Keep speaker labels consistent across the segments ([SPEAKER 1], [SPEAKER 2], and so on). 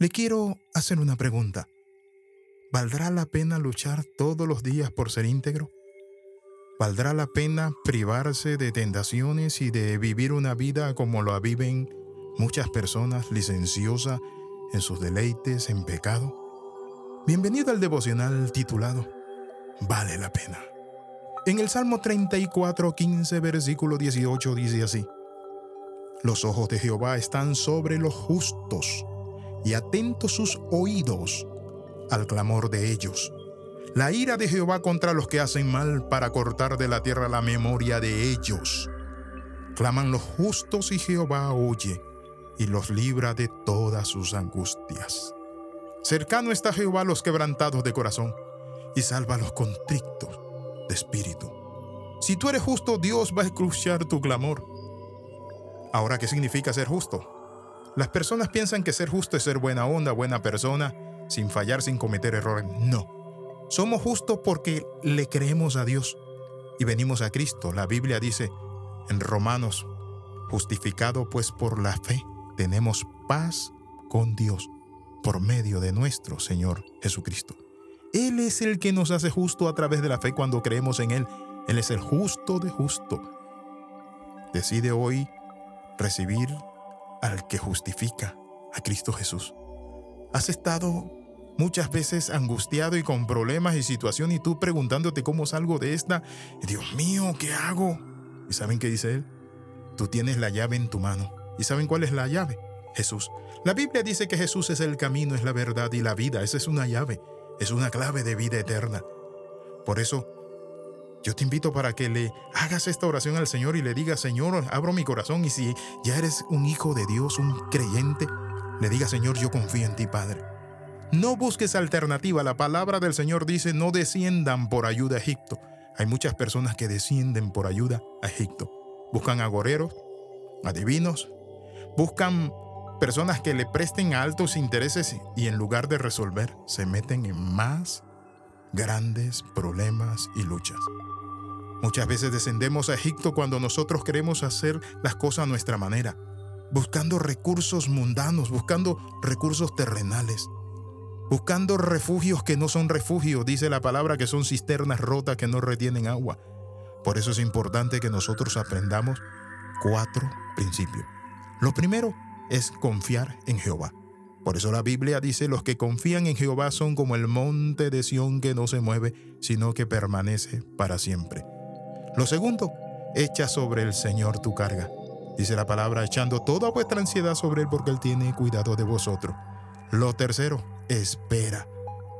[SPEAKER 1] Le quiero hacer una pregunta. ¿Valdrá la pena luchar todos los días por ser íntegro? ¿Valdrá la pena privarse de tentaciones y de vivir una vida como la viven muchas personas licenciosa, en sus deleites, en pecado? Bienvenido al devocional titulado Vale la pena. En el Salmo 34, 15, versículo 18 dice así, Los ojos de Jehová están sobre los justos y atentos sus oídos al clamor de ellos. La ira de Jehová contra los que hacen mal para cortar de la tierra la memoria de ellos. Claman los justos y Jehová oye y los libra de todas sus angustias. Cercano está Jehová a los quebrantados de corazón y salva a los contrictos de espíritu. Si tú eres justo, Dios va a escuchar tu clamor. Ahora, ¿qué significa ser justo? Las personas piensan que ser justo es ser buena onda, buena persona, sin fallar, sin cometer errores. No. Somos justos porque le creemos a Dios y venimos a Cristo. La Biblia dice en Romanos, justificado pues por la fe, tenemos paz con Dios por medio de nuestro Señor Jesucristo. Él es el que nos hace justo a través de la fe cuando creemos en Él. Él es el justo de justo. Decide hoy recibir al que justifica, a Cristo Jesús. Has estado muchas veces angustiado y con problemas y situación y tú preguntándote cómo salgo de esta. Dios mío, ¿qué hago? ¿Y saben qué dice él? Tú tienes la llave en tu mano. ¿Y saben cuál es la llave? Jesús. La Biblia dice que Jesús es el camino, es la verdad y la vida. Esa es una llave, es una clave de vida eterna. Por eso, yo te invito para que le hagas esta oración al Señor y le digas, Señor, abro mi corazón y si ya eres un hijo de Dios, un creyente, le diga, Señor, yo confío en ti, Padre. No busques alternativa. La palabra del Señor dice, no desciendan por ayuda a Egipto. Hay muchas personas que descienden por ayuda a Egipto. Buscan agoreros, adivinos, buscan personas que le presten altos intereses y en lugar de resolver, se meten en más grandes problemas y luchas. Muchas veces descendemos a Egipto cuando nosotros queremos hacer las cosas a nuestra manera, buscando recursos mundanos, buscando recursos terrenales, buscando refugios que no son refugios, dice la palabra que son cisternas rotas que no retienen agua. Por eso es importante que nosotros aprendamos cuatro principios. Lo primero es confiar en Jehová. Por eso la Biblia dice, los que confían en Jehová son como el monte de Sión que no se mueve, sino que permanece para siempre. Lo segundo, echa sobre el Señor tu carga. Dice la palabra, echando toda vuestra ansiedad sobre Él porque Él tiene cuidado de vosotros. Lo tercero, espera.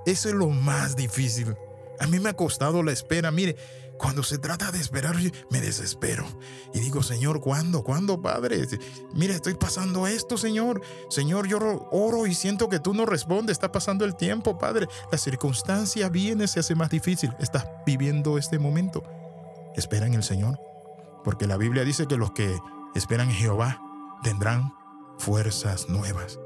[SPEAKER 1] Eso es lo más difícil. A mí me ha costado la espera. Mire, cuando se trata de esperar, me desespero. Y digo, Señor, ¿cuándo? ¿Cuándo, Padre? Mira, estoy pasando esto, Señor. Señor, yo oro y siento que tú no respondes. Está pasando el tiempo, Padre. La circunstancia viene, se hace más difícil. Estás viviendo este momento. Espera en el Señor. Porque la Biblia dice que los que esperan en Jehová tendrán fuerzas nuevas.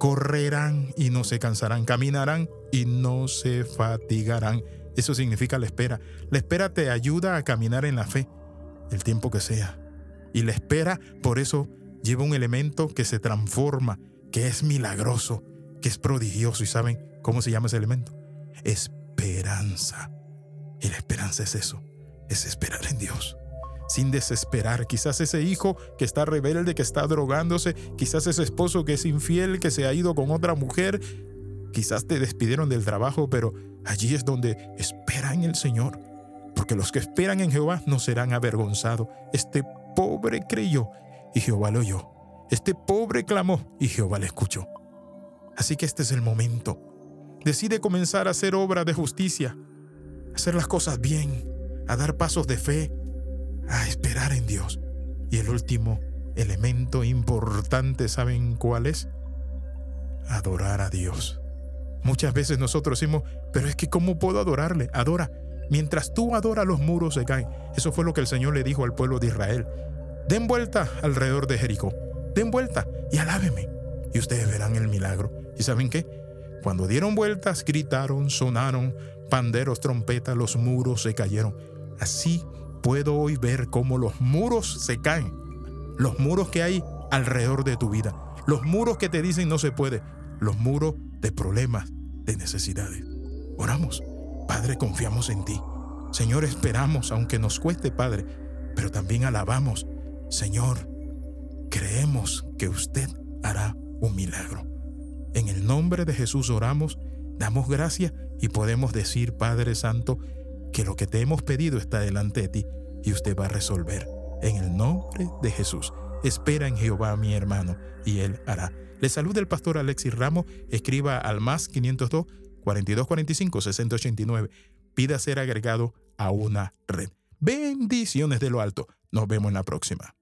[SPEAKER 1] Correrán y no se cansarán. Caminarán y no se fatigarán eso significa la espera. La espera te ayuda a caminar en la fe, el tiempo que sea. Y la espera, por eso, lleva un elemento que se transforma, que es milagroso, que es prodigioso. ¿Y saben cómo se llama ese elemento? Esperanza. Y la esperanza es eso, es esperar en Dios sin desesperar. Quizás ese hijo que está rebelde, que está drogándose, quizás ese esposo que es infiel, que se ha ido con otra mujer, Quizás te despidieron del trabajo, pero allí es donde espera en el Señor. Porque los que esperan en Jehová no serán avergonzados. Este pobre creyó y Jehová lo oyó. Este pobre clamó y Jehová le escuchó. Así que este es el momento. Decide comenzar a hacer obra de justicia, hacer las cosas bien, a dar pasos de fe, a esperar en Dios. Y el último elemento importante, ¿saben cuál es? Adorar a Dios. Muchas veces nosotros decimos, pero es que ¿cómo puedo adorarle? Adora. Mientras tú adoras, los muros se caen. Eso fue lo que el Señor le dijo al pueblo de Israel. Den vuelta alrededor de Jericó. Den vuelta y alábeme. Y ustedes verán el milagro. ¿Y saben qué? Cuando dieron vueltas, gritaron, sonaron, panderos, trompetas, los muros se cayeron. Así puedo hoy ver cómo los muros se caen. Los muros que hay alrededor de tu vida los muros que te dicen no se puede. Los muros de problemas, de necesidades. Oramos. Padre, confiamos en ti. Señor, esperamos, aunque nos cueste, Padre, pero también alabamos. Señor, creemos que usted hará un milagro. En el nombre de Jesús oramos, damos gracia y podemos decir, Padre Santo, que lo que te hemos pedido está delante de ti y usted va a resolver. En el nombre de Jesús. Espera en Jehová, mi hermano, y él hará. Le saluda el pastor Alexis Ramos. Escriba al más 502 4245 689. Pida ser agregado a una red. Bendiciones de lo alto. Nos vemos en la próxima.